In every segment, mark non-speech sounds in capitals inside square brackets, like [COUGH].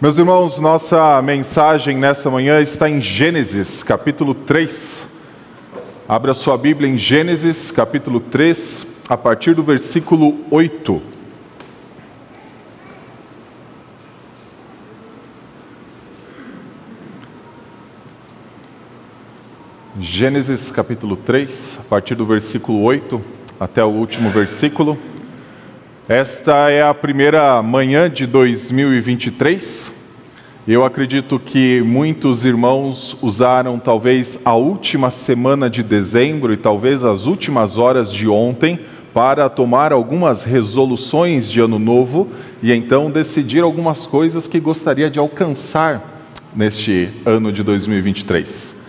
Meus irmãos, nossa mensagem nesta manhã está em Gênesis, capítulo 3. Abra sua Bíblia em Gênesis, capítulo 3, a partir do versículo 8. Gênesis capítulo 3, a partir do versículo 8 até o último versículo. Esta é a primeira manhã de 2023. Eu acredito que muitos irmãos usaram talvez a última semana de dezembro e talvez as últimas horas de ontem para tomar algumas resoluções de ano novo e então decidir algumas coisas que gostaria de alcançar neste ano de 2023.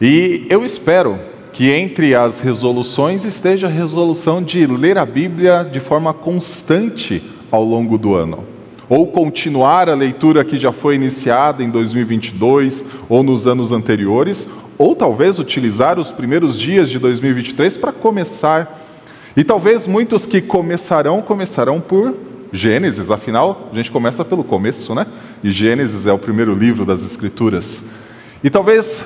E eu espero que entre as resoluções esteja a resolução de ler a Bíblia de forma constante ao longo do ano. Ou continuar a leitura que já foi iniciada em 2022 ou nos anos anteriores, ou talvez utilizar os primeiros dias de 2023 para começar. E talvez muitos que começarão, começarão por Gênesis, afinal, a gente começa pelo começo, né? E Gênesis é o primeiro livro das Escrituras. E talvez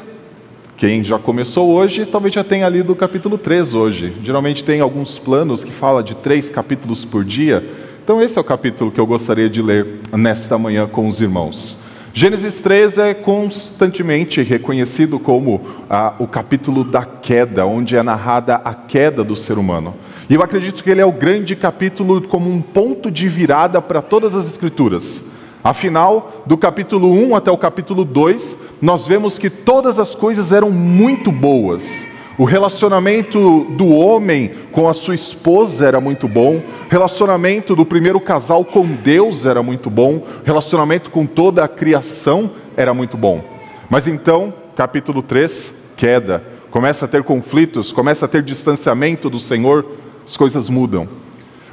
quem já começou hoje, talvez já tenha lido o capítulo 3 hoje. Geralmente tem alguns planos que fala de três capítulos por dia. Então esse é o capítulo que eu gostaria de ler nesta manhã com os irmãos. Gênesis 3 é constantemente reconhecido como ah, o capítulo da queda, onde é narrada a queda do ser humano. E eu acredito que ele é o grande capítulo como um ponto de virada para todas as escrituras. Afinal, do capítulo 1 até o capítulo 2, nós vemos que todas as coisas eram muito boas. O relacionamento do homem com a sua esposa era muito bom, o relacionamento do primeiro casal com Deus era muito bom, o relacionamento com toda a criação era muito bom. Mas então, capítulo 3, queda, começa a ter conflitos, começa a ter distanciamento do Senhor, as coisas mudam.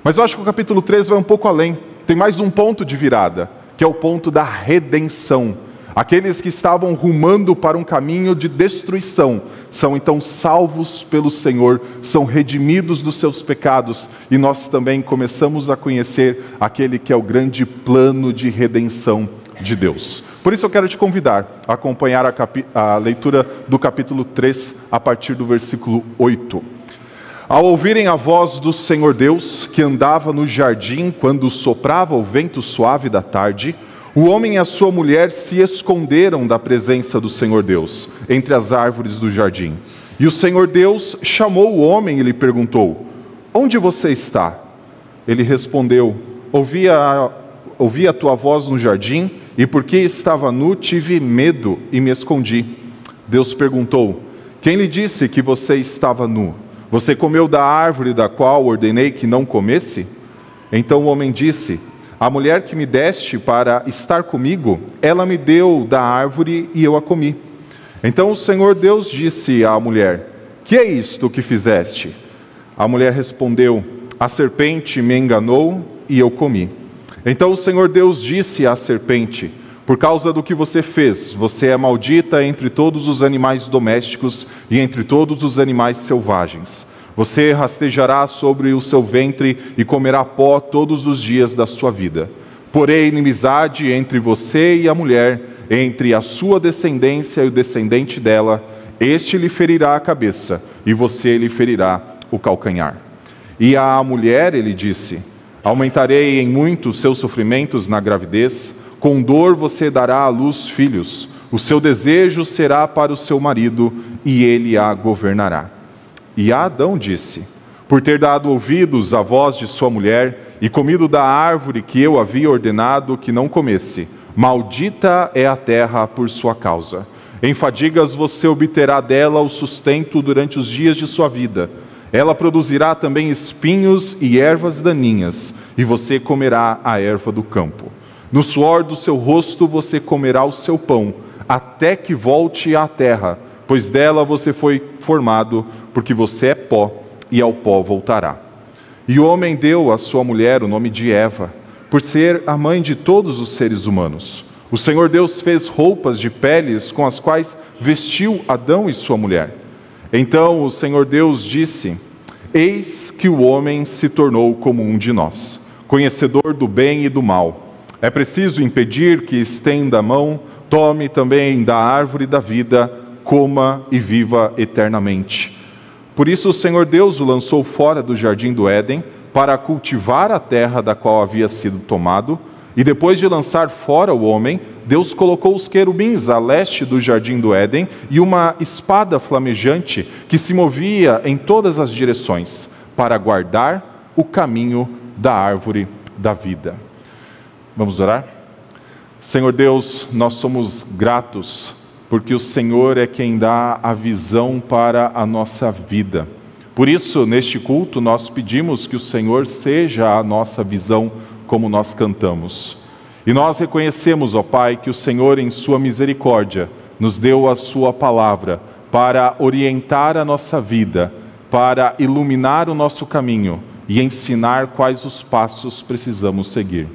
Mas eu acho que o capítulo 3 vai um pouco além, tem mais um ponto de virada que é o ponto da redenção. Aqueles que estavam rumando para um caminho de destruição são então salvos pelo Senhor, são redimidos dos seus pecados e nós também começamos a conhecer aquele que é o grande plano de redenção de Deus. Por isso eu quero te convidar a acompanhar a, a leitura do capítulo 3 a partir do versículo 8. Ao ouvirem a voz do Senhor Deus, que andava no jardim quando soprava o vento suave da tarde, o homem e a sua mulher se esconderam da presença do Senhor Deus, entre as árvores do jardim. E o Senhor Deus chamou o homem e lhe perguntou: Onde você está? Ele respondeu: Ouvi a, ouvi a tua voz no jardim, e porque estava nu, tive medo e me escondi. Deus perguntou: Quem lhe disse que você estava nu? Você comeu da árvore da qual ordenei que não comesse? Então o homem disse: A mulher que me deste para estar comigo, ela me deu da árvore e eu a comi. Então o Senhor Deus disse à mulher: Que é isto que fizeste? A mulher respondeu: A serpente me enganou e eu comi. Então o Senhor Deus disse à serpente: por causa do que você fez, você é maldita entre todos os animais domésticos e entre todos os animais selvagens. Você rastejará sobre o seu ventre e comerá pó todos os dias da sua vida. Porém, inimizade entre você e a mulher, entre a sua descendência e o descendente dela, este lhe ferirá a cabeça e você lhe ferirá o calcanhar. E à mulher ele disse: Aumentarei em muito os seus sofrimentos na gravidez com dor você dará à luz filhos. O seu desejo será para o seu marido, e ele a governará. E Adão disse: Por ter dado ouvidos à voz de sua mulher e comido da árvore que eu havia ordenado que não comesse, maldita é a terra por sua causa. Em fadigas você obterá dela o sustento durante os dias de sua vida. Ela produzirá também espinhos e ervas daninhas, e você comerá a erva do campo. No suor do seu rosto você comerá o seu pão, até que volte à terra, pois dela você foi formado, porque você é pó, e ao pó voltará. E o homem deu à sua mulher o nome de Eva, por ser a mãe de todos os seres humanos. O Senhor Deus fez roupas de peles com as quais vestiu Adão e sua mulher. Então o Senhor Deus disse: Eis que o homem se tornou como um de nós, conhecedor do bem e do mal. É preciso impedir que estenda a mão, tome também da árvore da vida, coma e viva eternamente. Por isso o Senhor Deus o lançou fora do jardim do Éden para cultivar a terra da qual havia sido tomado, e depois de lançar fora o homem, Deus colocou os querubins a leste do jardim do Éden e uma espada flamejante que se movia em todas as direções para guardar o caminho da árvore da vida. Vamos orar? Senhor Deus, nós somos gratos porque o Senhor é quem dá a visão para a nossa vida. Por isso, neste culto, nós pedimos que o Senhor seja a nossa visão, como nós cantamos. E nós reconhecemos, ó Pai, que o Senhor, em Sua misericórdia, nos deu a Sua palavra para orientar a nossa vida, para iluminar o nosso caminho e ensinar quais os passos precisamos seguir.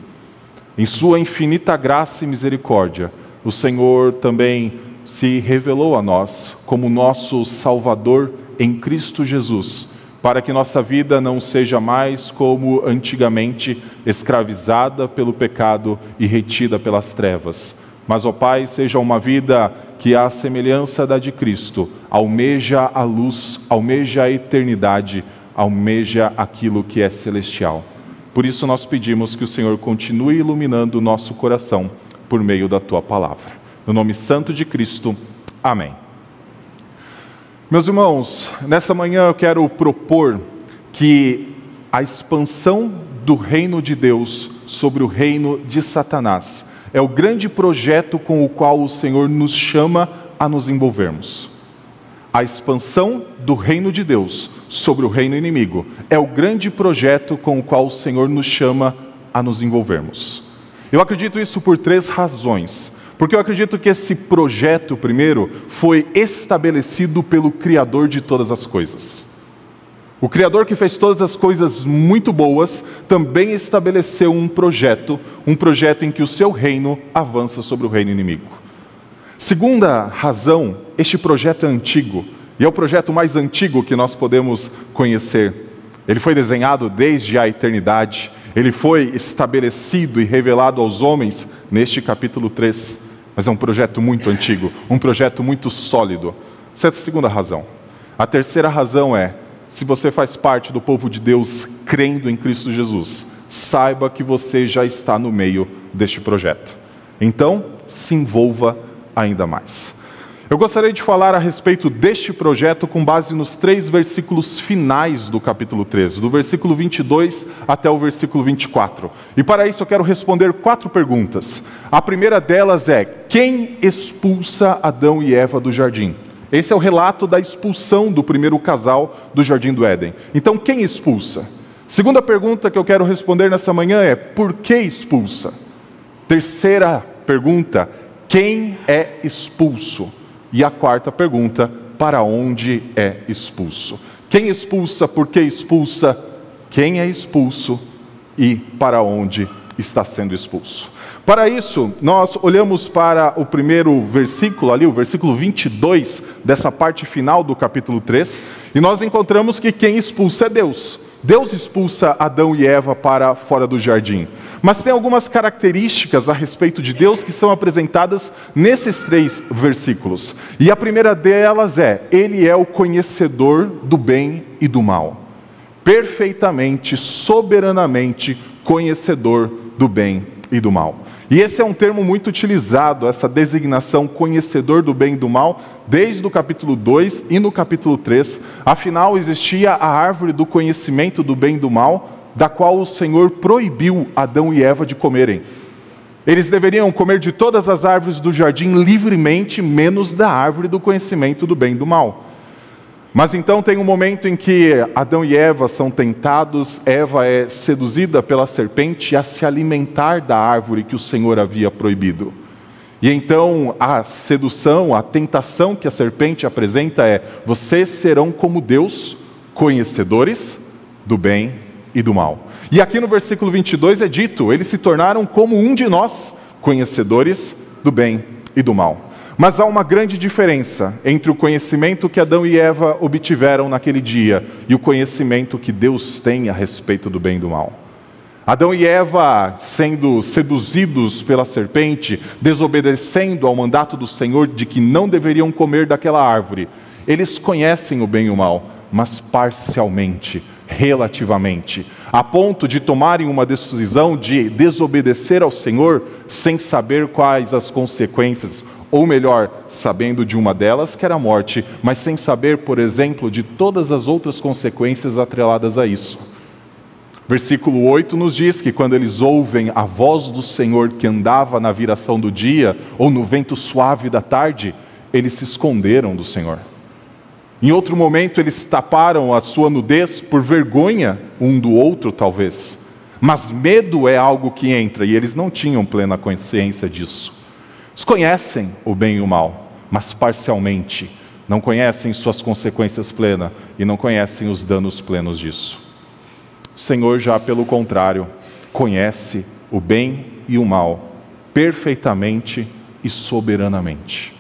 Em Sua infinita graça e misericórdia, o Senhor também se revelou a nós como nosso Salvador em Cristo Jesus para que nossa vida não seja mais como antigamente, escravizada pelo pecado e retida pelas trevas. Mas, ó Pai, seja uma vida que, à semelhança da de Cristo, almeja a luz, almeja a eternidade, almeja aquilo que é celestial. Por isso, nós pedimos que o Senhor continue iluminando o nosso coração por meio da tua palavra. No nome santo de Cristo, amém. Meus irmãos, nessa manhã eu quero propor que a expansão do reino de Deus sobre o reino de Satanás é o grande projeto com o qual o Senhor nos chama a nos envolvermos. A expansão do reino de Deus sobre o reino inimigo é o grande projeto com o qual o Senhor nos chama a nos envolvermos. Eu acredito isso por três razões. Porque eu acredito que esse projeto, primeiro, foi estabelecido pelo Criador de todas as coisas. O Criador que fez todas as coisas muito boas também estabeleceu um projeto, um projeto em que o seu reino avança sobre o reino inimigo. Segunda razão, este projeto é antigo, e é o projeto mais antigo que nós podemos conhecer. Ele foi desenhado desde a eternidade, ele foi estabelecido e revelado aos homens neste capítulo 3 mas é um projeto muito antigo, um projeto muito sólido. Essa é a segunda razão. A terceira razão é: se você faz parte do povo de Deus crendo em Cristo Jesus, saiba que você já está no meio deste projeto. Então, se envolva ainda mais. Eu gostaria de falar a respeito deste projeto com base nos três versículos finais do capítulo 13, do versículo 22 até o versículo 24. E para isso eu quero responder quatro perguntas. A primeira delas é: quem expulsa Adão e Eva do jardim? Esse é o relato da expulsão do primeiro casal do jardim do Éden. Então, quem expulsa? Segunda pergunta que eu quero responder nessa manhã é: por que expulsa? Terceira pergunta: quem é expulso? E a quarta pergunta: para onde é expulso? Quem expulsa, por que expulsa? Quem é expulso e para onde está sendo expulso? Para isso, nós olhamos para o primeiro versículo ali, o versículo 22 dessa parte final do capítulo 3, e nós encontramos que quem expulsa é Deus. Deus expulsa Adão e Eva para fora do jardim. Mas tem algumas características a respeito de Deus que são apresentadas nesses três versículos. E a primeira delas é: Ele é o conhecedor do bem e do mal. Perfeitamente, soberanamente conhecedor do bem e do mal. E esse é um termo muito utilizado, essa designação conhecedor do bem e do mal, desde o capítulo 2 e no capítulo 3. Afinal, existia a árvore do conhecimento do bem e do mal, da qual o Senhor proibiu Adão e Eva de comerem. Eles deveriam comer de todas as árvores do jardim livremente, menos da árvore do conhecimento do bem e do mal. Mas então tem um momento em que Adão e Eva são tentados, Eva é seduzida pela serpente a se alimentar da árvore que o Senhor havia proibido. E então a sedução, a tentação que a serpente apresenta é: vocês serão como Deus, conhecedores do bem e do mal. E aqui no versículo 22 é dito: eles se tornaram como um de nós, conhecedores do bem e do mal. Mas há uma grande diferença entre o conhecimento que Adão e Eva obtiveram naquele dia e o conhecimento que Deus tem a respeito do bem e do mal. Adão e Eva sendo seduzidos pela serpente, desobedecendo ao mandato do Senhor de que não deveriam comer daquela árvore, eles conhecem o bem e o mal, mas parcialmente, relativamente, a ponto de tomarem uma decisão de desobedecer ao Senhor sem saber quais as consequências, ou melhor, sabendo de uma delas, que era a morte, mas sem saber, por exemplo, de todas as outras consequências atreladas a isso. Versículo 8 nos diz que quando eles ouvem a voz do Senhor que andava na viração do dia ou no vento suave da tarde, eles se esconderam do Senhor. Em outro momento, eles taparam a sua nudez por vergonha um do outro, talvez. Mas medo é algo que entra e eles não tinham plena consciência disso. Eles conhecem o bem e o mal, mas parcialmente. Não conhecem suas consequências plenas e não conhecem os danos plenos disso. O Senhor, já pelo contrário, conhece o bem e o mal perfeitamente e soberanamente,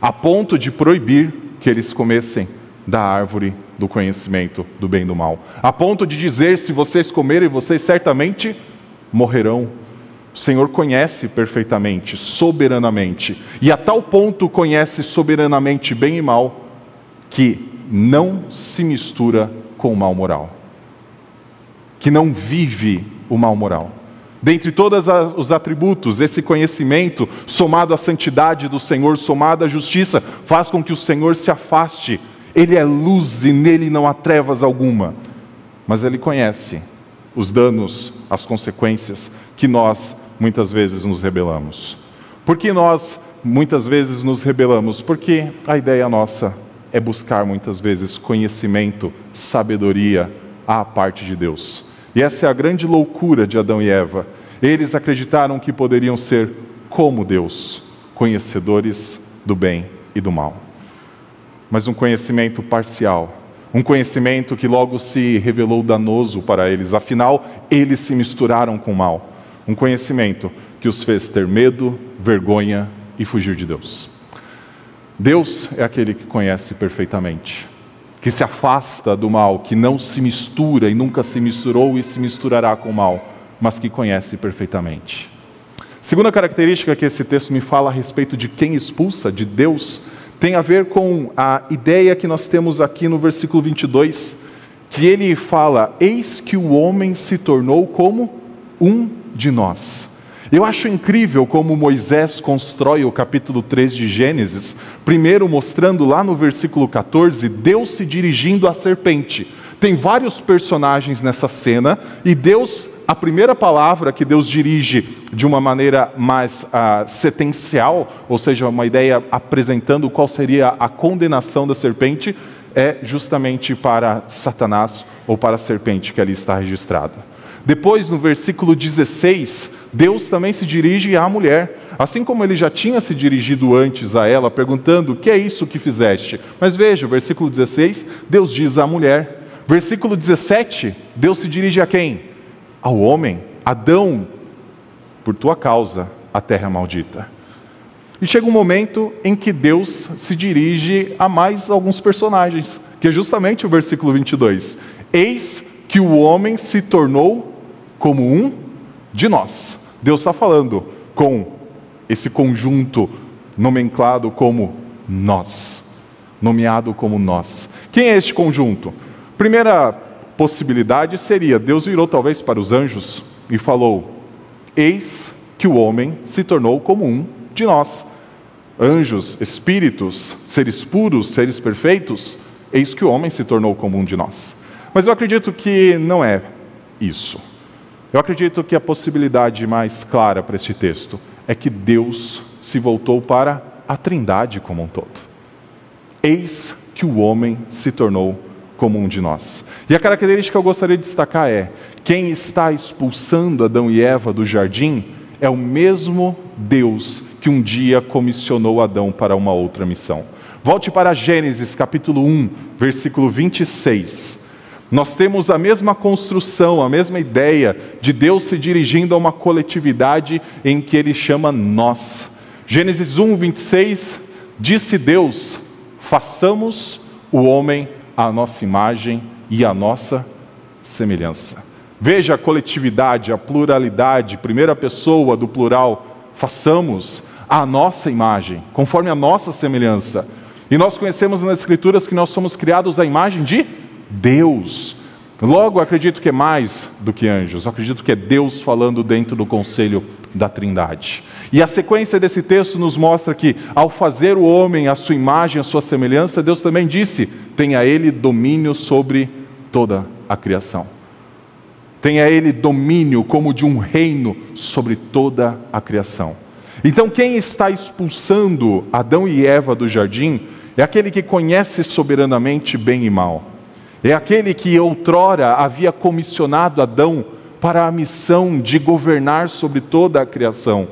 a ponto de proibir que eles comessem da árvore do conhecimento do bem e do mal, a ponto de dizer: se vocês comerem, vocês certamente morrerão. O Senhor conhece perfeitamente, soberanamente, e a tal ponto conhece soberanamente bem e mal, que não se mistura com o mal moral que não vive o mal moral. Dentre todos os atributos, esse conhecimento, somado à santidade do Senhor, somado à justiça, faz com que o Senhor se afaste. Ele é luz e nele não há trevas alguma. Mas ele conhece os danos, as consequências que nós muitas vezes nos rebelamos. Por que nós muitas vezes nos rebelamos? Porque a ideia nossa é buscar muitas vezes conhecimento, sabedoria à parte de Deus. E essa é a grande loucura de Adão e Eva. Eles acreditaram que poderiam ser como Deus, conhecedores do bem e do mal. Mas um conhecimento parcial, um conhecimento que logo se revelou danoso para eles, afinal, eles se misturaram com o mal. Um conhecimento que os fez ter medo, vergonha e fugir de Deus. Deus é aquele que conhece perfeitamente que se afasta do mal, que não se mistura e nunca se misturou e se misturará com o mal, mas que conhece perfeitamente. Segunda característica que esse texto me fala a respeito de quem expulsa, de Deus, tem a ver com a ideia que nós temos aqui no versículo 22, que ele fala: Eis que o homem se tornou como um de nós. Eu acho incrível como Moisés constrói o capítulo 3 de Gênesis, primeiro mostrando lá no versículo 14 Deus se dirigindo à serpente. Tem vários personagens nessa cena e Deus, a primeira palavra que Deus dirige de uma maneira mais uh, setencial, ou seja, uma ideia apresentando qual seria a condenação da serpente, é justamente para Satanás ou para a serpente que ali está registrada. Depois, no versículo 16, Deus também se dirige à mulher, assim como ele já tinha se dirigido antes a ela, perguntando: O que é isso que fizeste? Mas veja, versículo 16, Deus diz à mulher. Versículo 17, Deus se dirige a quem? Ao homem, Adão, por tua causa a terra é maldita. E chega um momento em que Deus se dirige a mais alguns personagens, que é justamente o versículo 22. Eis que o homem se tornou como um de nós. Deus está falando com esse conjunto nomenclado como nós, nomeado como nós. Quem é este conjunto? Primeira possibilidade seria: Deus virou talvez para os anjos e falou: Eis que o homem se tornou como um de nós. Anjos, espíritos, seres puros, seres perfeitos, eis que o homem se tornou como um de nós. Mas eu acredito que não é isso. Eu acredito que a possibilidade mais clara para este texto é que Deus se voltou para a Trindade como um todo. Eis que o homem se tornou como um de nós. E a característica que eu gostaria de destacar é: quem está expulsando Adão e Eva do jardim é o mesmo Deus que um dia comissionou Adão para uma outra missão. Volte para Gênesis capítulo 1, versículo 26 nós temos a mesma construção, a mesma ideia de Deus se dirigindo a uma coletividade em que ele chama nós. Gênesis 1, 26, disse Deus: façamos o homem à nossa imagem e à nossa semelhança. Veja a coletividade, a pluralidade, primeira pessoa do plural, façamos a nossa imagem, conforme a nossa semelhança. E nós conhecemos nas Escrituras que nós somos criados à imagem de Deus. Logo, acredito que é mais do que anjos, acredito que é Deus falando dentro do conselho da Trindade. E a sequência desse texto nos mostra que, ao fazer o homem a sua imagem, a sua semelhança, Deus também disse: tenha ele domínio sobre toda a criação. Tenha ele domínio como de um reino sobre toda a criação. Então, quem está expulsando Adão e Eva do jardim é aquele que conhece soberanamente bem e mal é aquele que outrora havia comissionado Adão para a missão de governar sobre toda a criação,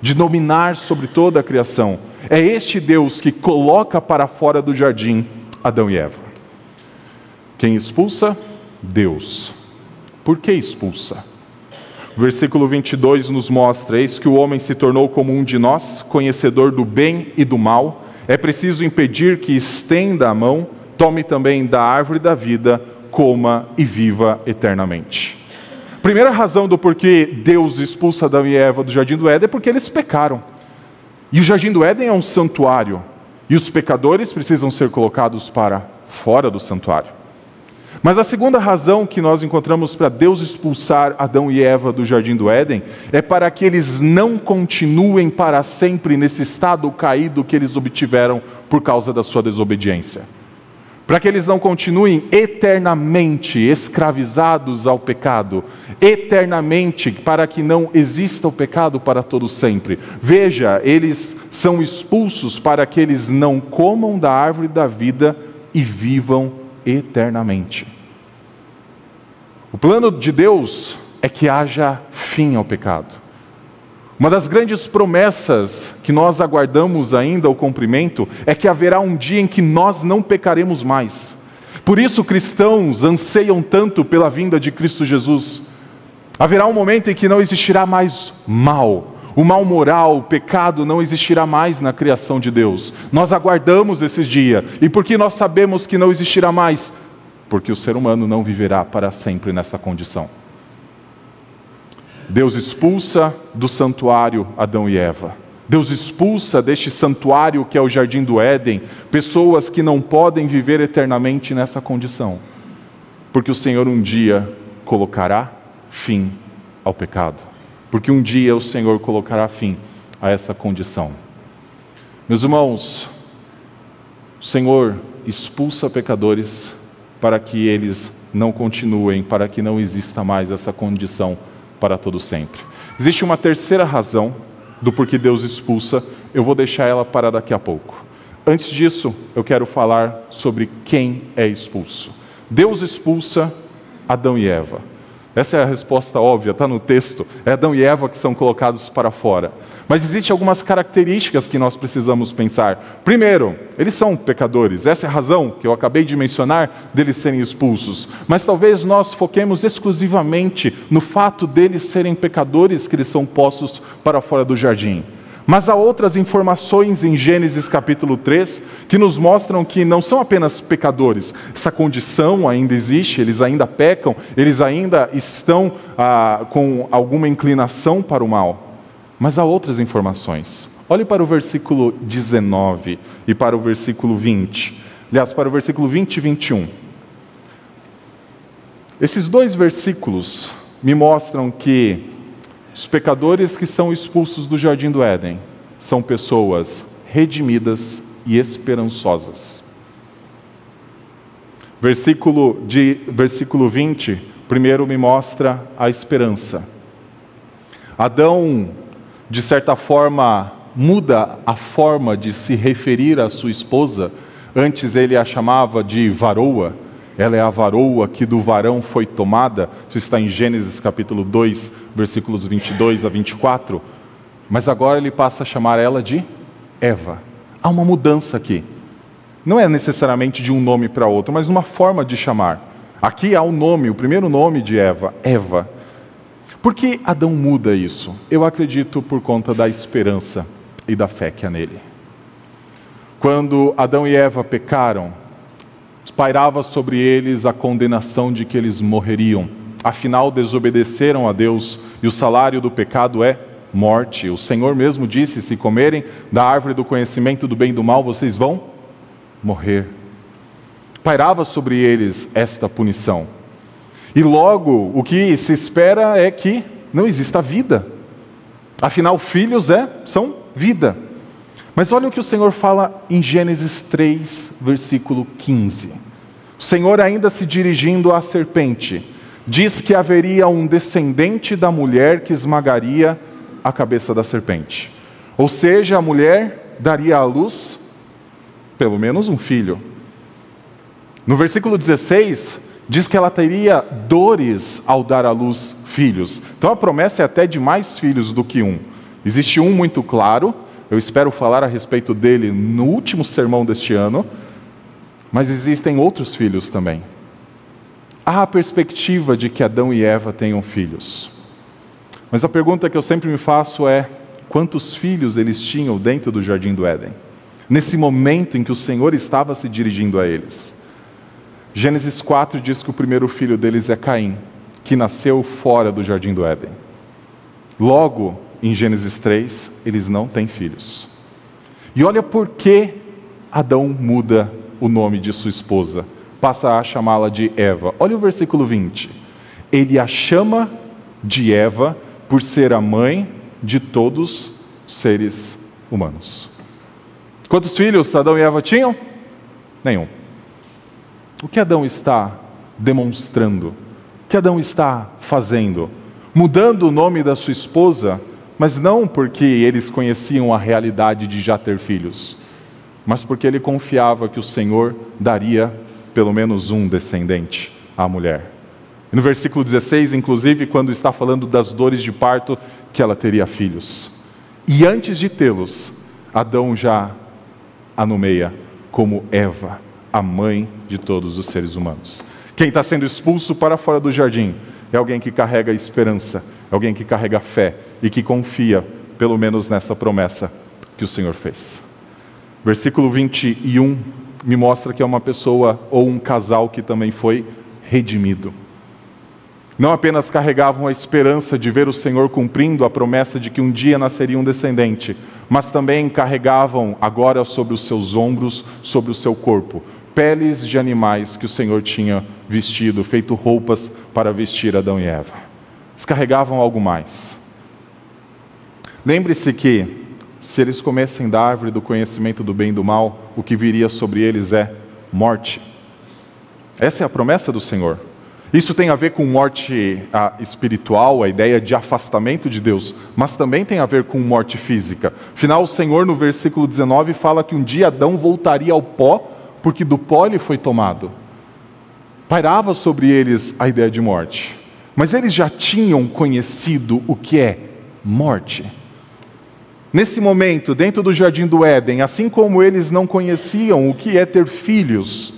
de dominar sobre toda a criação. É este Deus que coloca para fora do jardim Adão e Eva. Quem expulsa? Deus. Por que expulsa? Versículo 22 nos mostra: Eis que o homem se tornou como um de nós, conhecedor do bem e do mal. É preciso impedir que estenda a mão tome também da árvore da vida, coma e viva eternamente. Primeira razão do porquê Deus expulsa Adão e Eva do jardim do Éden é porque eles pecaram. E o jardim do Éden é um santuário, e os pecadores precisam ser colocados para fora do santuário. Mas a segunda razão que nós encontramos para Deus expulsar Adão e Eva do jardim do Éden é para que eles não continuem para sempre nesse estado caído que eles obtiveram por causa da sua desobediência para que eles não continuem eternamente escravizados ao pecado, eternamente, para que não exista o pecado para todo sempre. Veja, eles são expulsos para que eles não comam da árvore da vida e vivam eternamente. O plano de Deus é que haja fim ao pecado. Uma das grandes promessas que nós aguardamos ainda o cumprimento é que haverá um dia em que nós não pecaremos mais. Por isso, cristãos anseiam tanto pela vinda de Cristo Jesus. Haverá um momento em que não existirá mais mal, o mal moral, o pecado não existirá mais na criação de Deus. Nós aguardamos esse dia. E por que nós sabemos que não existirá mais? Porque o ser humano não viverá para sempre nessa condição. Deus expulsa do santuário Adão e Eva. Deus expulsa deste santuário que é o jardim do Éden pessoas que não podem viver eternamente nessa condição, porque o Senhor um dia colocará fim ao pecado, porque um dia o Senhor colocará fim a essa condição. Meus irmãos, o Senhor expulsa pecadores para que eles não continuem, para que não exista mais essa condição para todo sempre. Existe uma terceira razão do porquê Deus expulsa, eu vou deixar ela para daqui a pouco. Antes disso, eu quero falar sobre quem é expulso. Deus expulsa Adão e Eva. Essa é a resposta óbvia, está no texto. É Adão e Eva que são colocados para fora. Mas existem algumas características que nós precisamos pensar. Primeiro, eles são pecadores. Essa é a razão que eu acabei de mencionar deles serem expulsos. Mas talvez nós foquemos exclusivamente no fato deles serem pecadores que eles são postos para fora do jardim. Mas há outras informações em Gênesis capítulo 3 que nos mostram que não são apenas pecadores, essa condição ainda existe, eles ainda pecam, eles ainda estão ah, com alguma inclinação para o mal. Mas há outras informações. Olhe para o versículo 19 e para o versículo 20. Aliás, para o versículo 20 e 21. Esses dois versículos me mostram que os pecadores que são expulsos do jardim do Éden são pessoas redimidas e esperançosas. Versículo, de, versículo 20, primeiro me mostra a esperança. Adão, de certa forma, muda a forma de se referir à sua esposa. Antes ele a chamava de varoa ela é a varoa que do varão foi tomada. Isso está em Gênesis capítulo 2, versículos 22 a 24. Mas agora ele passa a chamar ela de Eva. Há uma mudança aqui. Não é necessariamente de um nome para outro, mas uma forma de chamar. Aqui há o um nome, o primeiro nome de Eva, Eva. Por que Adão muda isso? Eu acredito por conta da esperança e da fé que há nele. Quando Adão e Eva pecaram, pairava sobre eles a condenação de que eles morreriam afinal desobedeceram a Deus e o salário do pecado é morte. O Senhor mesmo disse: se comerem da árvore do conhecimento do bem e do mal, vocês vão morrer. Pairava sobre eles esta punição. E logo o que se espera é que não exista vida. Afinal, filhos é, são vida. Mas olha o que o Senhor fala em Gênesis 3, versículo 15. O Senhor, ainda se dirigindo à serpente, diz que haveria um descendente da mulher que esmagaria a cabeça da serpente. Ou seja, a mulher daria à luz pelo menos um filho. No versículo 16, diz que ela teria dores ao dar à luz filhos. Então a promessa é até de mais filhos do que um. Existe um muito claro, eu espero falar a respeito dele no último sermão deste ano, mas existem outros filhos também. Há a perspectiva de que Adão e Eva tenham filhos. Mas a pergunta que eu sempre me faço é: quantos filhos eles tinham dentro do jardim do Éden? Nesse momento em que o Senhor estava se dirigindo a eles. Gênesis 4 diz que o primeiro filho deles é Caim, que nasceu fora do jardim do Éden. Logo, em Gênesis 3, eles não têm filhos. E olha por que Adão muda o nome de sua esposa, passa a chamá-la de Eva. Olha o versículo 20. Ele a chama de Eva por ser a mãe de todos os seres humanos. Quantos filhos Adão e Eva tinham? Nenhum. O que Adão está demonstrando? O que Adão está fazendo? Mudando o nome da sua esposa, mas não porque eles conheciam a realidade de já ter filhos, mas porque ele confiava que o Senhor daria pelo menos um descendente à mulher. E no versículo 16, inclusive, quando está falando das dores de parto, que ela teria filhos. E antes de tê-los, Adão já a nomeia como Eva, a mãe de todos os seres humanos. Quem está sendo expulso para fora do jardim é alguém que carrega esperança, é alguém que carrega fé e que confia, pelo menos nessa promessa que o Senhor fez. Versículo 21 me mostra que é uma pessoa ou um casal que também foi redimido não apenas carregavam a esperança de ver o Senhor cumprindo a promessa de que um dia nasceria um descendente, mas também carregavam agora sobre os seus ombros, sobre o seu corpo, peles de animais que o Senhor tinha vestido, feito roupas para vestir Adão e Eva. Eles carregavam algo mais. Lembre-se que, se eles comessem da árvore do conhecimento do bem e do mal, o que viria sobre eles é morte. Essa é a promessa do Senhor. Isso tem a ver com morte ah, espiritual, a ideia de afastamento de Deus, mas também tem a ver com morte física. Afinal, o Senhor, no versículo 19, fala que um dia Adão voltaria ao pó, porque do pó ele foi tomado. Pairava sobre eles a ideia de morte, mas eles já tinham conhecido o que é morte. Nesse momento, dentro do jardim do Éden, assim como eles não conheciam o que é ter filhos,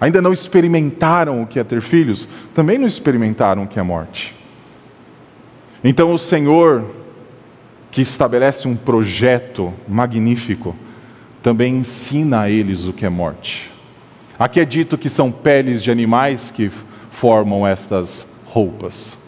ainda não experimentaram o que é ter filhos, também não experimentaram o que é morte. Então o Senhor, que estabelece um projeto magnífico, também ensina a eles o que é morte. Aqui é dito que são peles de animais que formam estas roupas.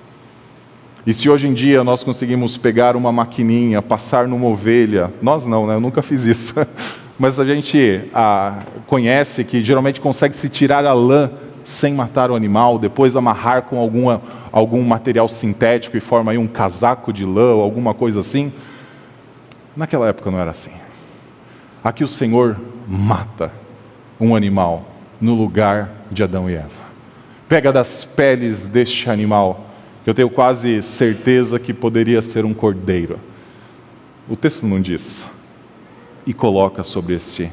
E se hoje em dia nós conseguimos pegar uma maquininha, passar numa ovelha, nós não, né? Eu nunca fiz isso. [LAUGHS] mas a gente ah, conhece que geralmente consegue se tirar a lã sem matar o animal, depois amarrar com alguma, algum material sintético e forma aí um casaco de lã ou alguma coisa assim. Naquela época não era assim. Aqui o Senhor mata um animal no lugar de Adão e Eva. Pega das peles deste animal, que eu tenho quase certeza que poderia ser um cordeiro. O texto não diz e coloca sobre este,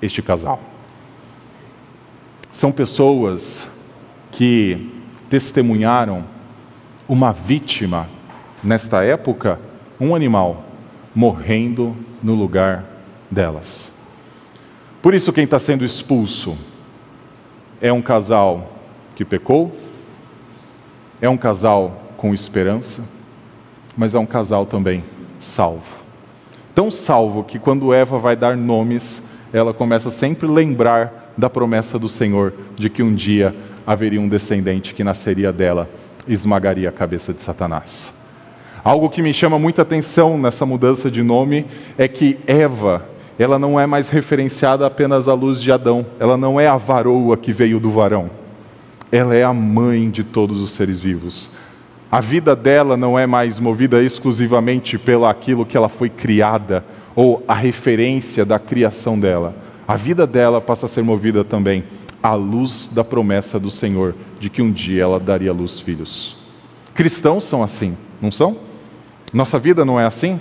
este casal. São pessoas que testemunharam uma vítima, nesta época, um animal, morrendo no lugar delas. Por isso, quem está sendo expulso é um casal que pecou, é um casal com esperança, mas é um casal também salvo. Tão salvo que quando Eva vai dar nomes, ela começa sempre a lembrar da promessa do Senhor de que um dia haveria um descendente que nasceria dela esmagaria a cabeça de Satanás. Algo que me chama muita atenção nessa mudança de nome é que Eva, ela não é mais referenciada apenas à luz de Adão, ela não é a varoa que veio do varão, ela é a mãe de todos os seres vivos. A vida dela não é mais movida exclusivamente pelo aquilo que ela foi criada ou a referência da criação dela. A vida dela passa a ser movida também à luz da promessa do Senhor de que um dia ela daria luz filhos. Cristãos são assim, não são? Nossa vida não é assim?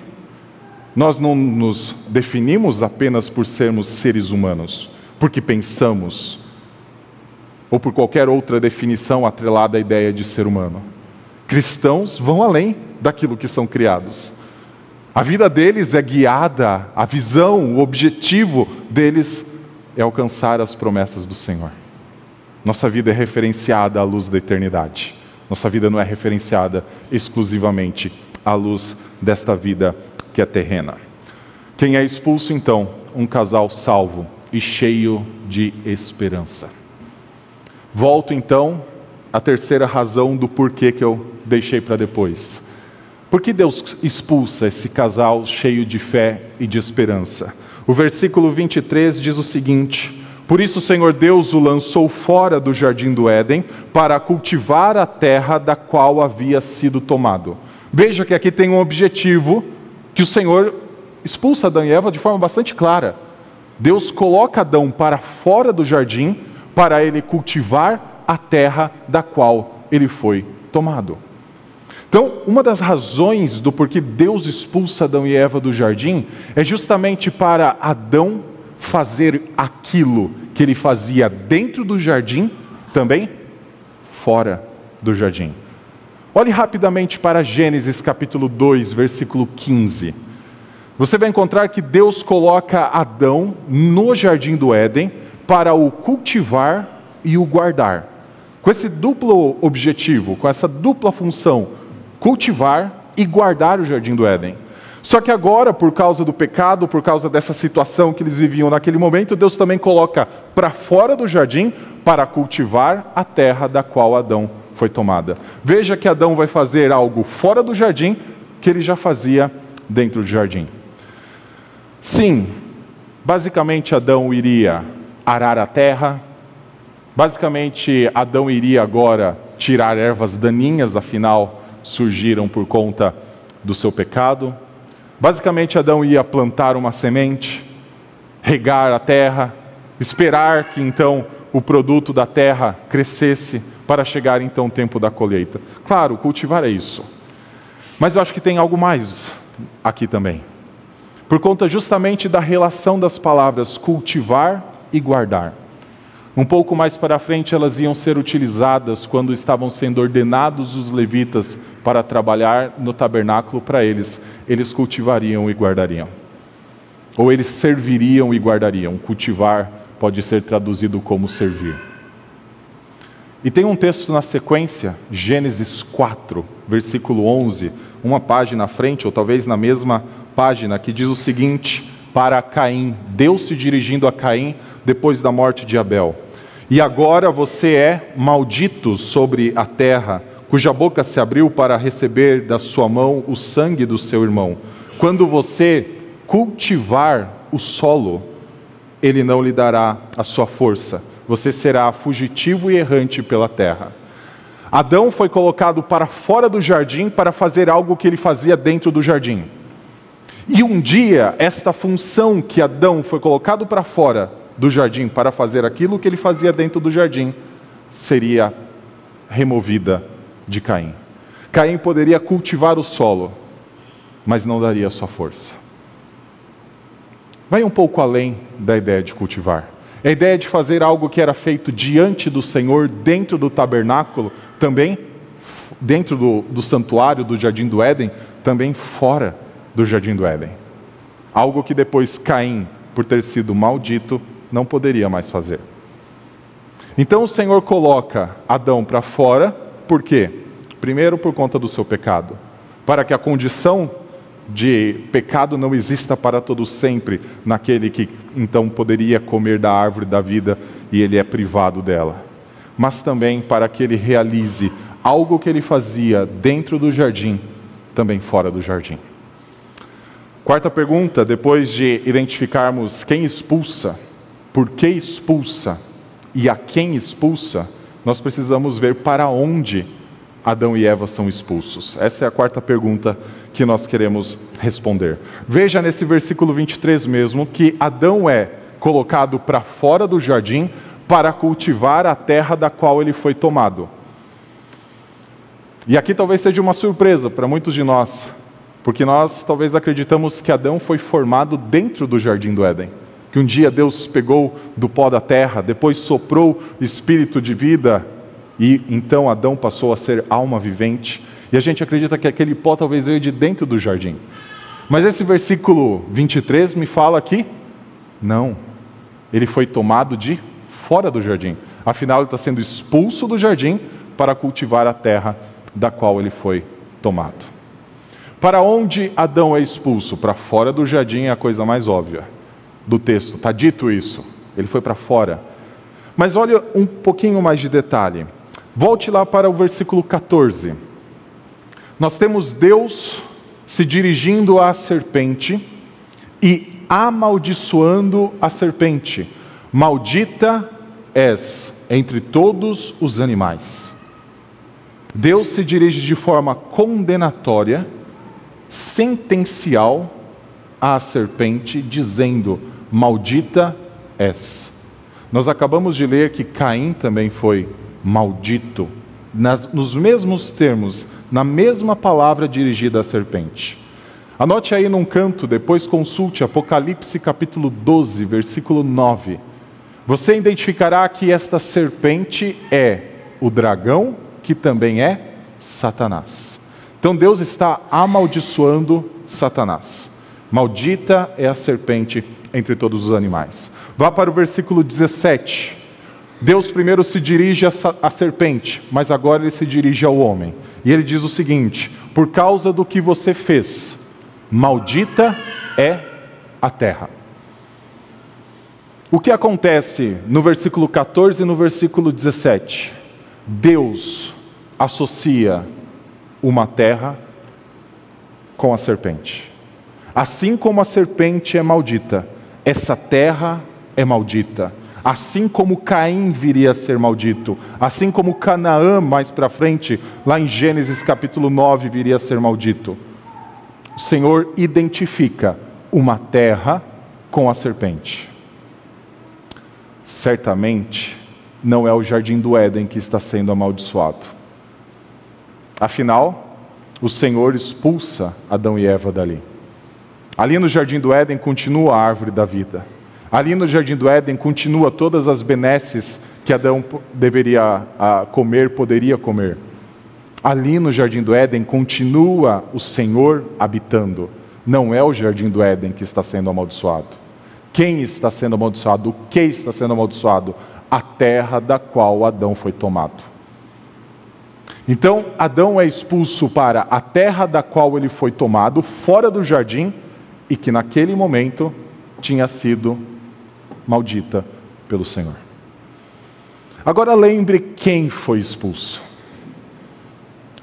Nós não nos definimos apenas por sermos seres humanos, porque pensamos, ou por qualquer outra definição atrelada à ideia de ser humano. Cristãos vão além daquilo que são criados. A vida deles é guiada, a visão, o objetivo deles é alcançar as promessas do Senhor. Nossa vida é referenciada à luz da eternidade. Nossa vida não é referenciada exclusivamente à luz desta vida que é terrena. Quem é expulso, então? Um casal salvo e cheio de esperança. Volto então à terceira razão do porquê que eu deixei para depois. Por que Deus expulsa esse casal cheio de fé e de esperança? O versículo 23 diz o seguinte: Por isso o Senhor Deus o lançou fora do jardim do Éden para cultivar a terra da qual havia sido tomado. Veja que aqui tem um objetivo que o Senhor expulsa Adão e Eva de forma bastante clara. Deus coloca Adão para fora do jardim para ele cultivar a terra da qual ele foi tomado. Então, uma das razões do porquê Deus expulsa Adão e Eva do jardim é justamente para Adão fazer aquilo que ele fazia dentro do jardim, também fora do jardim. Olhe rapidamente para Gênesis capítulo 2, versículo 15. Você vai encontrar que Deus coloca Adão no jardim do Éden para o cultivar e o guardar. Com esse duplo objetivo, com essa dupla função, cultivar e guardar o jardim do Éden. Só que agora, por causa do pecado, por causa dessa situação que eles viviam naquele momento, Deus também coloca para fora do jardim para cultivar a terra da qual Adão foi tomada. Veja que Adão vai fazer algo fora do jardim que ele já fazia dentro do jardim. Sim, basicamente Adão iria arar a terra, basicamente Adão iria agora tirar ervas daninhas, afinal surgiram por conta do seu pecado. Basicamente, Adão ia plantar uma semente, regar a terra, esperar que então o produto da terra crescesse para chegar então o tempo da colheita. Claro, cultivar é isso. Mas eu acho que tem algo mais aqui também. Por conta justamente da relação das palavras cultivar e guardar. Um pouco mais para frente, elas iam ser utilizadas quando estavam sendo ordenados os levitas para trabalhar no tabernáculo para eles. Eles cultivariam e guardariam. Ou eles serviriam e guardariam. Cultivar pode ser traduzido como servir. E tem um texto na sequência, Gênesis 4, versículo 11, uma página à frente, ou talvez na mesma página, que diz o seguinte: para Caim, Deus se dirigindo a Caim depois da morte de Abel. E agora você é maldito sobre a terra, cuja boca se abriu para receber da sua mão o sangue do seu irmão. Quando você cultivar o solo, ele não lhe dará a sua força. Você será fugitivo e errante pela terra. Adão foi colocado para fora do jardim para fazer algo que ele fazia dentro do jardim. E um dia, esta função que Adão foi colocado para fora do jardim para fazer aquilo que ele fazia dentro do jardim, seria removida de Caim. Caim poderia cultivar o solo, mas não daria sua força. Vai um pouco além da ideia de cultivar. A ideia de fazer algo que era feito diante do Senhor, dentro do tabernáculo, também dentro do, do santuário do jardim do Éden, também fora do jardim do Éden. Algo que depois Caim, por ter sido maldito, não poderia mais fazer. Então o Senhor coloca Adão para fora, por quê? Primeiro, por conta do seu pecado, para que a condição de pecado não exista para todo sempre naquele que então poderia comer da árvore da vida e ele é privado dela, mas também para que ele realize algo que ele fazia dentro do jardim, também fora do jardim. Quarta pergunta, depois de identificarmos quem expulsa, por que expulsa e a quem expulsa, nós precisamos ver para onde Adão e Eva são expulsos. Essa é a quarta pergunta que nós queremos responder. Veja nesse versículo 23 mesmo que Adão é colocado para fora do jardim para cultivar a terra da qual ele foi tomado. E aqui talvez seja uma surpresa para muitos de nós, porque nós talvez acreditamos que Adão foi formado dentro do jardim do Éden. Que um dia Deus pegou do pó da terra, depois soprou espírito de vida e então Adão passou a ser alma vivente. E a gente acredita que aquele pó talvez veio de dentro do jardim. Mas esse versículo 23 me fala que não, ele foi tomado de fora do jardim. Afinal, ele está sendo expulso do jardim para cultivar a terra da qual ele foi tomado. Para onde Adão é expulso? Para fora do jardim é a coisa mais óbvia do texto, está dito isso. Ele foi para fora. Mas olha um pouquinho mais de detalhe. Volte lá para o versículo 14. Nós temos Deus se dirigindo à serpente e amaldiçoando a serpente. Maldita és entre todos os animais. Deus se dirige de forma condenatória, sentencial à serpente, dizendo: Maldita és. Nós acabamos de ler que Caim também foi maldito, nas, nos mesmos termos, na mesma palavra dirigida à serpente. Anote aí num canto, depois consulte Apocalipse capítulo 12, versículo 9. Você identificará que esta serpente é o dragão que também é Satanás. Então Deus está amaldiçoando Satanás. Maldita é a serpente entre todos os animais. Vá para o versículo 17. Deus primeiro se dirige à serpente, mas agora ele se dirige ao homem. E ele diz o seguinte: Por causa do que você fez, maldita é a terra. O que acontece no versículo 14 e no versículo 17? Deus associa uma terra com a serpente. Assim como a serpente é maldita, essa terra é maldita. Assim como Caim viria a ser maldito, assim como Canaã mais para frente, lá em Gênesis capítulo 9, viria a ser maldito. O Senhor identifica uma terra com a serpente. Certamente, não é o jardim do Éden que está sendo amaldiçoado. Afinal, o Senhor expulsa Adão e Eva dali. Ali no jardim do Éden continua a árvore da vida. Ali no jardim do Éden continua todas as benesses que Adão deveria comer, poderia comer. Ali no jardim do Éden continua o Senhor habitando. Não é o jardim do Éden que está sendo amaldiçoado. Quem está sendo amaldiçoado? O que está sendo amaldiçoado? a terra da qual Adão foi tomado. Então, Adão é expulso para a terra da qual ele foi tomado, fora do jardim, e que naquele momento tinha sido maldita pelo Senhor. Agora lembre quem foi expulso: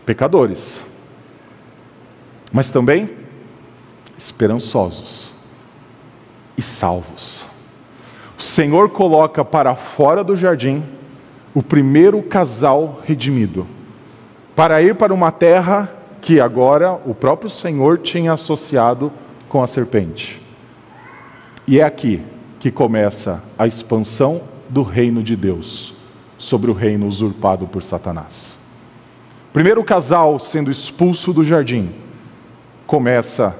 pecadores, mas também esperançosos e salvos. O Senhor coloca para fora do jardim o primeiro casal redimido, para ir para uma terra que agora o próprio Senhor tinha associado com a serpente. E é aqui que começa a expansão do reino de Deus sobre o reino usurpado por Satanás. Primeiro casal sendo expulso do jardim, começa,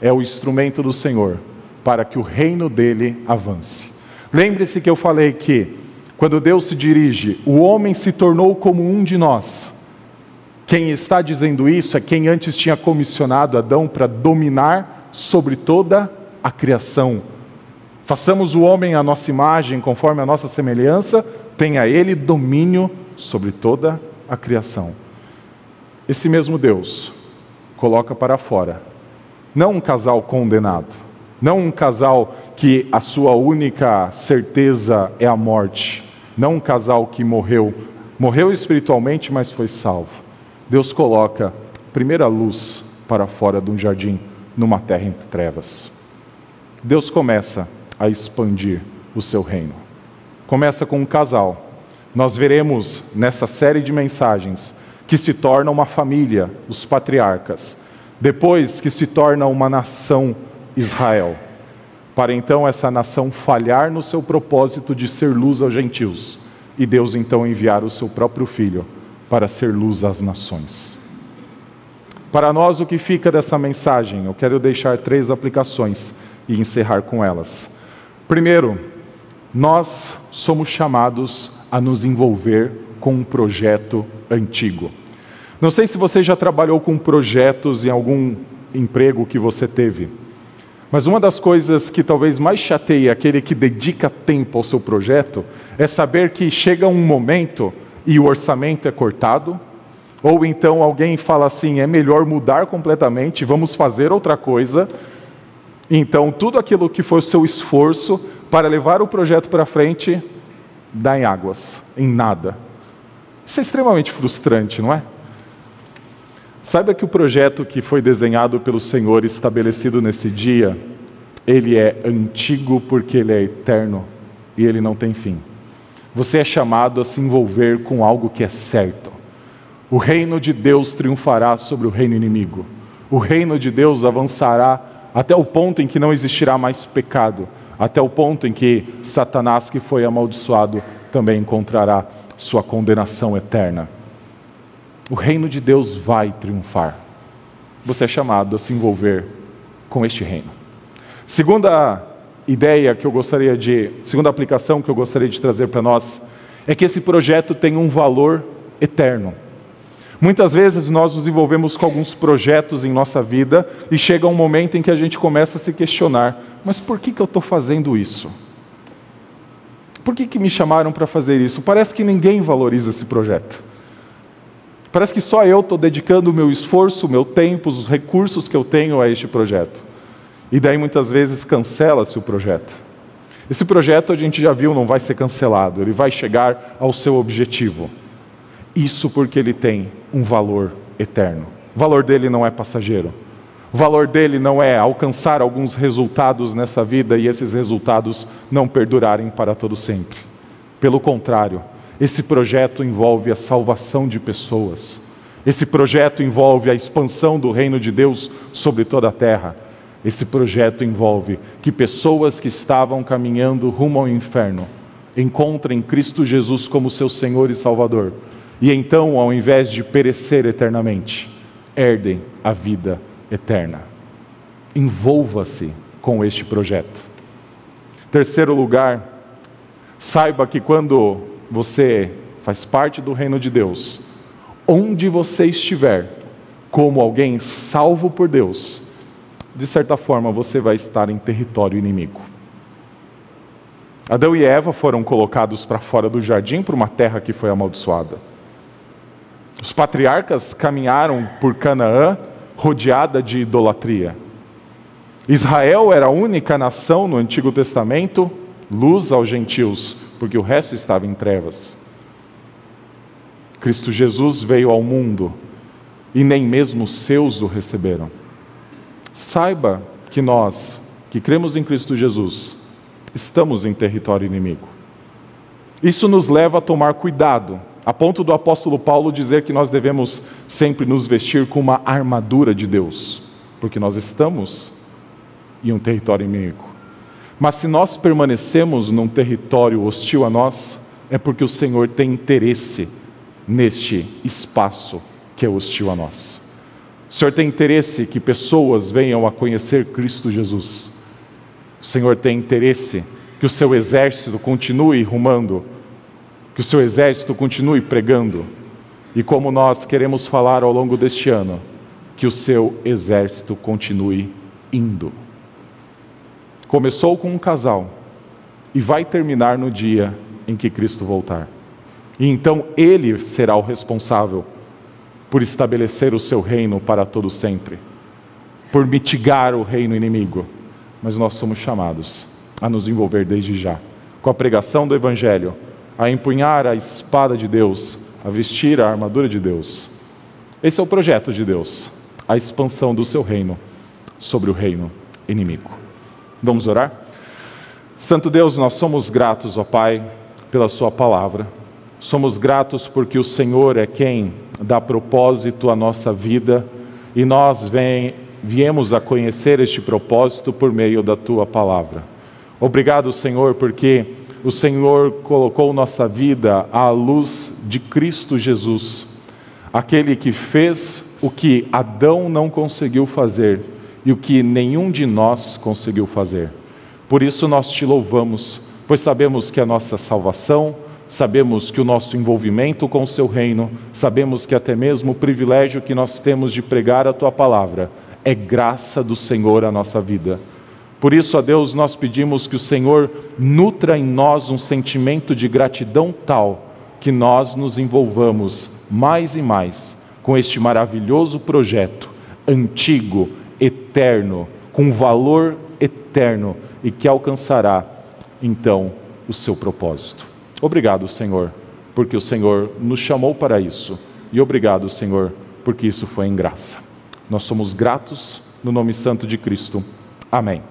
é o instrumento do Senhor para que o reino dele avance. Lembre-se que eu falei que, quando Deus se dirige, o homem se tornou como um de nós. Quem está dizendo isso é quem antes tinha comissionado Adão para dominar sobre toda a criação. Façamos o homem à nossa imagem, conforme a nossa semelhança, tenha ele domínio sobre toda a criação. Esse mesmo Deus coloca para fora, não um casal condenado, não um casal que a sua única certeza é a morte. Não um casal que morreu morreu espiritualmente, mas foi salvo. Deus coloca primeira luz para fora de um jardim, numa terra em trevas. Deus começa a expandir o seu reino. Começa com um casal. Nós veremos nessa série de mensagens que se torna uma família, os patriarcas. Depois que se torna uma nação, Israel. Para então essa nação falhar no seu propósito de ser luz aos gentios. E Deus então enviar o seu próprio filho para ser luz às nações. Para nós, o que fica dessa mensagem? Eu quero deixar três aplicações e encerrar com elas. Primeiro, nós somos chamados a nos envolver com um projeto antigo. Não sei se você já trabalhou com projetos em algum emprego que você teve, mas uma das coisas que talvez mais chateia aquele que dedica tempo ao seu projeto é saber que chega um momento e o orçamento é cortado, ou então alguém fala assim: é melhor mudar completamente, vamos fazer outra coisa. Então, tudo aquilo que foi o seu esforço para levar o projeto para frente dá em águas, em nada. Isso é extremamente frustrante, não é? Saiba que o projeto que foi desenhado pelo Senhor, estabelecido nesse dia, ele é antigo porque ele é eterno e ele não tem fim. Você é chamado a se envolver com algo que é certo. O reino de Deus triunfará sobre o reino inimigo. O reino de Deus avançará até o ponto em que não existirá mais pecado, até o ponto em que Satanás, que foi amaldiçoado, também encontrará sua condenação eterna. O reino de Deus vai triunfar. Você é chamado a se envolver com este reino. Segunda ideia que eu gostaria de, segunda aplicação que eu gostaria de trazer para nós, é que esse projeto tem um valor eterno. Muitas vezes nós nos envolvemos com alguns projetos em nossa vida e chega um momento em que a gente começa a se questionar: mas por que, que eu estou fazendo isso? Por que, que me chamaram para fazer isso? Parece que ninguém valoriza esse projeto. Parece que só eu estou dedicando o meu esforço, o meu tempo, os recursos que eu tenho a este projeto. E daí muitas vezes cancela-se o projeto. Esse projeto a gente já viu, não vai ser cancelado, ele vai chegar ao seu objetivo. Isso porque ele tem um valor eterno. O valor dele não é passageiro. O valor dele não é alcançar alguns resultados nessa vida e esses resultados não perdurarem para todo sempre. Pelo contrário, esse projeto envolve a salvação de pessoas. Esse projeto envolve a expansão do reino de Deus sobre toda a terra. Esse projeto envolve que pessoas que estavam caminhando rumo ao inferno encontrem Cristo Jesus como seu Senhor e Salvador e então, ao invés de perecer eternamente, herdem a vida eterna. Envolva-se com este projeto. Terceiro lugar, saiba que quando você faz parte do reino de Deus, onde você estiver, como alguém salvo por Deus, de certa forma você vai estar em território inimigo. Adão e Eva foram colocados para fora do jardim por uma terra que foi amaldiçoada. Os patriarcas caminharam por Canaã rodeada de idolatria. Israel era a única nação no Antigo Testamento, luz aos gentios, porque o resto estava em trevas. Cristo Jesus veio ao mundo e nem mesmo os seus o receberam. Saiba que nós, que cremos em Cristo Jesus, estamos em território inimigo. Isso nos leva a tomar cuidado a ponto do apóstolo Paulo dizer que nós devemos sempre nos vestir com uma armadura de Deus, porque nós estamos em um território inimigo. Mas se nós permanecemos num território hostil a nós, é porque o Senhor tem interesse neste espaço que é hostil a nós. O Senhor tem interesse que pessoas venham a conhecer Cristo Jesus. O Senhor tem interesse que o seu exército continue rumando que o seu exército continue pregando e, como nós queremos falar ao longo deste ano, que o seu exército continue indo. Começou com um casal e vai terminar no dia em que Cristo voltar. E então ele será o responsável por estabelecer o seu reino para todo sempre, por mitigar o reino inimigo. Mas nós somos chamados a nos envolver desde já com a pregação do evangelho a empunhar a espada de Deus, a vestir a armadura de Deus. Esse é o projeto de Deus, a expansão do seu reino sobre o reino inimigo. Vamos orar? Santo Deus, nós somos gratos, ó Pai, pela Sua palavra. Somos gratos porque o Senhor é quem dá propósito à nossa vida e nós vem, viemos a conhecer este propósito por meio da Tua palavra. Obrigado, Senhor, porque o Senhor colocou nossa vida à luz de Cristo Jesus, aquele que fez o que Adão não conseguiu fazer e o que nenhum de nós conseguiu fazer. Por isso nós te louvamos, pois sabemos que a nossa salvação, sabemos que o nosso envolvimento com o seu reino, sabemos que até mesmo o privilégio que nós temos de pregar a tua palavra é graça do Senhor à nossa vida. Por isso, a Deus, nós pedimos que o Senhor nutra em nós um sentimento de gratidão tal que nós nos envolvamos mais e mais com este maravilhoso projeto, antigo, eterno, com valor eterno e que alcançará então o seu propósito. Obrigado, Senhor, porque o Senhor nos chamou para isso. E obrigado, Senhor, porque isso foi em graça. Nós somos gratos no nome santo de Cristo. Amém.